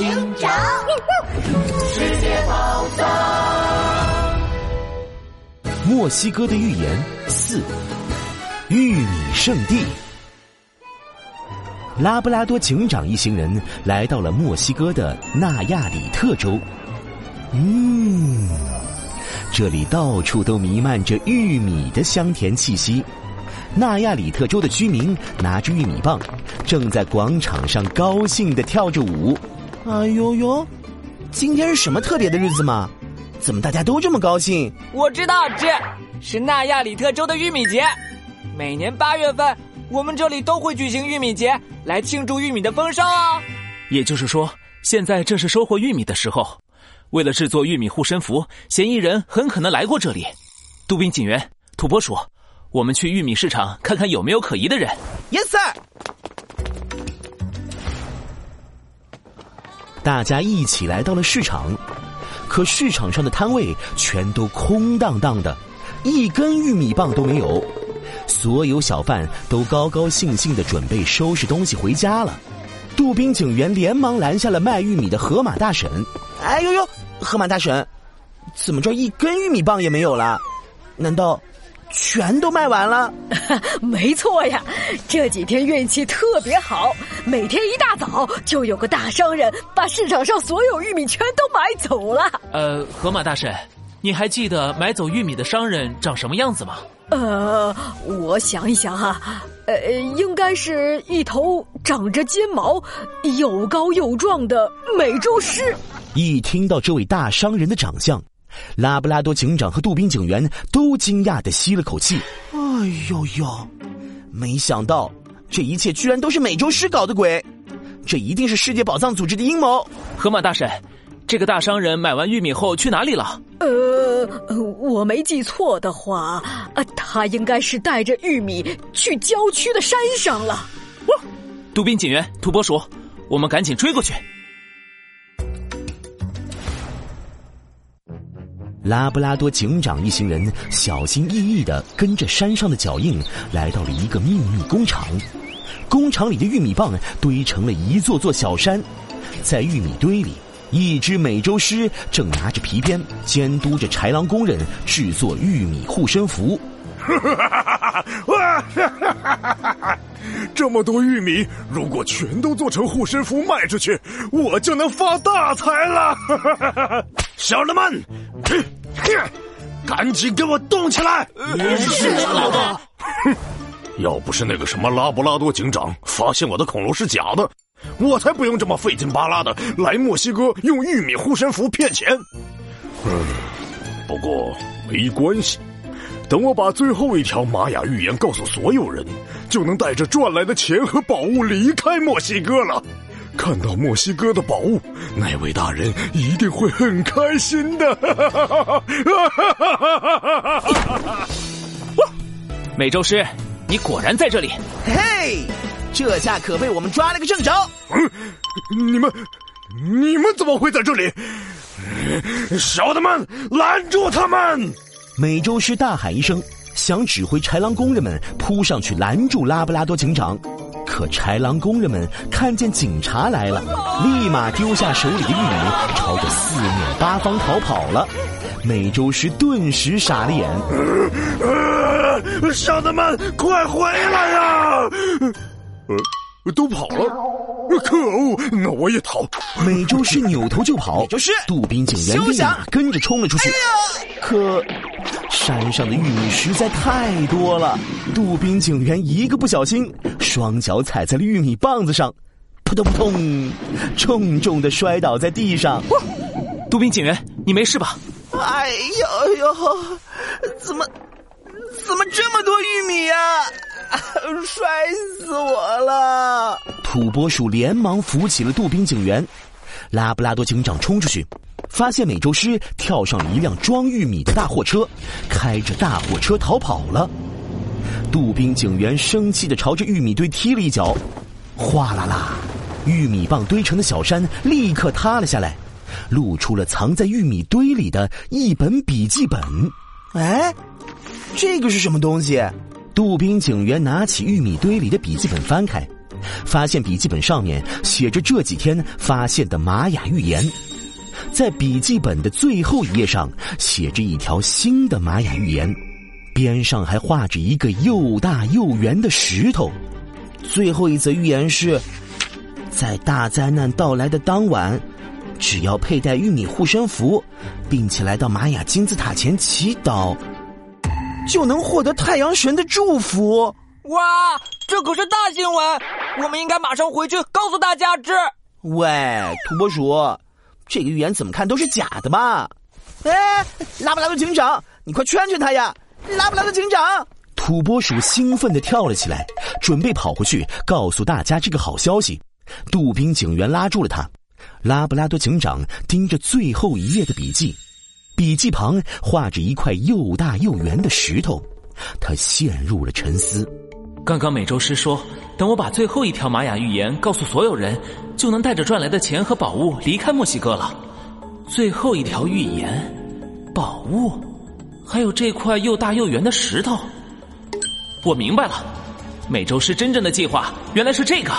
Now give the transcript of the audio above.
警长，世界宝藏。墨西哥的预言四：玉米圣地。拉布拉多警长一行人来到了墨西哥的纳亚里特州。嗯，这里到处都弥漫着玉米的香甜气息。纳亚里特州的居民拿着玉米棒，正在广场上高兴的跳着舞。哎呦呦，今天是什么特别的日子吗？怎么大家都这么高兴？我知道，这是纳亚里特州的玉米节。每年八月份，我们这里都会举行玉米节，来庆祝玉米的丰收哦。也就是说，现在正是收获玉米的时候。为了制作玉米护身符，嫌疑人很可能来过这里。杜宾警员，土拨鼠。我们去玉米市场看看有没有可疑的人。Yes sir。大家一起来到了市场，可市场上的摊位全都空荡荡的，一根玉米棒都没有。所有小贩都高高兴兴的准备收拾东西回家了。杜宾警员连忙拦下了卖玉米的河马大婶。哎呦呦，河马大婶，怎么这一根玉米棒也没有了？难道？全都卖完了，没错呀！这几天运气特别好，每天一大早就有个大商人把市场上所有玉米全都买走了。呃，河马大婶，你还记得买走玉米的商人长什么样子吗？呃，我想一想哈，呃，应该是一头长着金毛、又高又壮的美洲狮。一听到这位大商人的长相。拉布拉多警长和杜宾警员都惊讶的吸了口气。哎呦呦，没想到这一切居然都是美洲狮搞的鬼，这一定是世界宝藏组织的阴谋。河马大婶，这个大商人买完玉米后去哪里了？呃，我没记错的话，他应该是带着玉米去郊区的山上了。杜宾警员，土拨鼠，我们赶紧追过去。拉布拉多警长一行人小心翼翼的跟着山上的脚印，来到了一个秘密工厂。工厂里的玉米棒堆成了一座座小山，在玉米堆里，一只美洲狮正拿着皮鞭监督着豺狼工人制作玉米护身符。这么多玉米，如果全都做成护身符卖出去，我就能发大财了！小人们，赶紧给我动起来！是老大。哼，要不是那个什么拉布拉多警长发现我的恐龙是假的，我才不用这么费劲巴拉的来墨西哥用玉米护身符骗钱。嗯，不过没关系。等我把最后一条玛雅预言告诉所有人，就能带着赚来的钱和宝物离开墨西哥了。看到墨西哥的宝物，那位大人一定会很开心的。美洲狮，你果然在这里！嘿，这下可被我们抓了个正着。嗯，你们，你们怎么会在这里？小的们，拦住他们！美洲狮大喊一声，想指挥豺狼工人们扑上去拦住拉布拉多警长。可豺狼工人们看见警察来了，立马丢下手里的玉米，朝着四面八方逃跑了。美洲狮顿时傻了眼：“小的们，快回来呀！”呃都跑了，可恶！那我也逃。美洲狮扭头就跑，就是杜宾警员立马跟着冲了出去。可山上的玉米实在太多了，杜宾警员一个不小心，双脚踩在了玉米棒子上，扑通扑通，重重的摔倒在地上。杜宾警员，你没事吧？哎呦呦，怎么怎么这么多玉米呀？摔死我了！土拨鼠连忙扶起了杜宾警员，拉布拉多警长冲出去，发现美洲狮跳上了一辆装玉米的大货车，开着大货车逃跑了。杜宾警员生气的朝着玉米堆踢了一脚，哗啦啦，玉米棒堆成的小山立刻塌了下来，露出了藏在玉米堆里的一本笔记本。哎，这个是什么东西？杜宾警员拿起玉米堆里的笔记本，翻开，发现笔记本上面写着这几天发现的玛雅预言。在笔记本的最后一页上写着一条新的玛雅预言，边上还画着一个又大又圆的石头。最后一则预言是，在大灾难到来的当晚，只要佩戴玉米护身符，并且来到玛雅金字塔前祈祷，就能获得太阳神的祝福。哇，这可是大新闻！我们应该马上回去告诉大家知。喂，土拨鼠。这个预言怎么看都是假的嘛！哎，拉布拉多警长，你快劝劝他呀！拉布拉多警长，土拨鼠兴奋的跳了起来，准备跑回去告诉大家这个好消息。杜宾警员拉住了他。拉布拉多警长盯着最后一页的笔记，笔记旁画着一块又大又圆的石头，他陷入了沉思。刚刚美洲狮说，等我把最后一条玛雅预言告诉所有人，就能带着赚来的钱和宝物离开墨西哥了。最后一条预言，宝物，还有这块又大又圆的石头。我明白了，美洲狮真正的计划原来是这个。